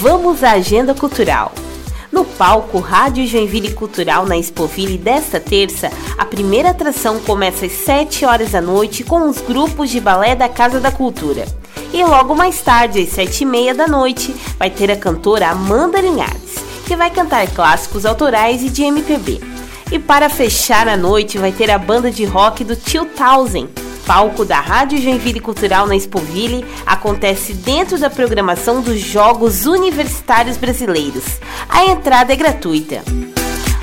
vamos à agenda cultural. No palco Rádio Joinville Cultural na Expoville desta terça, a primeira atração começa às 7 horas da noite com os grupos de balé da Casa da Cultura. E logo mais tarde, às 7 e meia da noite, vai ter a cantora Amanda Linhares, que vai cantar clássicos autorais e de MPB. E para fechar a noite, vai ter a banda de rock do Tio Townsend, palco da Rádio Joinville Cultural na Expoville acontece dentro da programação dos Jogos Universitários Brasileiros. A entrada é gratuita.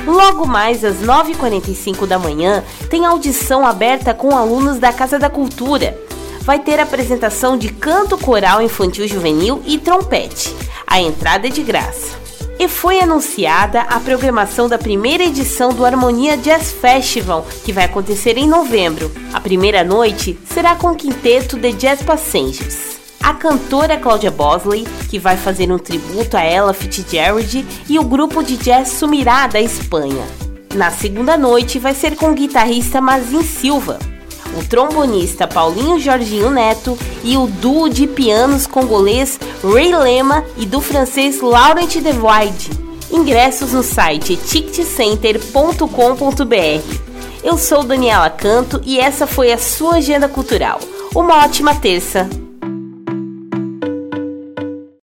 Logo mais às 9h45 da manhã, tem audição aberta com alunos da Casa da Cultura. Vai ter apresentação de canto coral infantil juvenil e trompete. A entrada é de graça e foi anunciada a programação da primeira edição do Harmonia Jazz Festival, que vai acontecer em novembro. A primeira noite será com o quinteto The Jazz Passengers. A cantora Claudia Bosley, que vai fazer um tributo a Ella Fitzgerald, e o grupo de jazz Sumirá da Espanha. Na segunda noite vai ser com o guitarrista Mazin Silva, o trombonista Paulinho Jorginho Neto e o duo de pianos congolês Ray Lema e do francês Laurent Devide. Ingressos no site ticketcenter.com.br. Eu sou Daniela Canto e essa foi a sua agenda cultural. Uma ótima terça!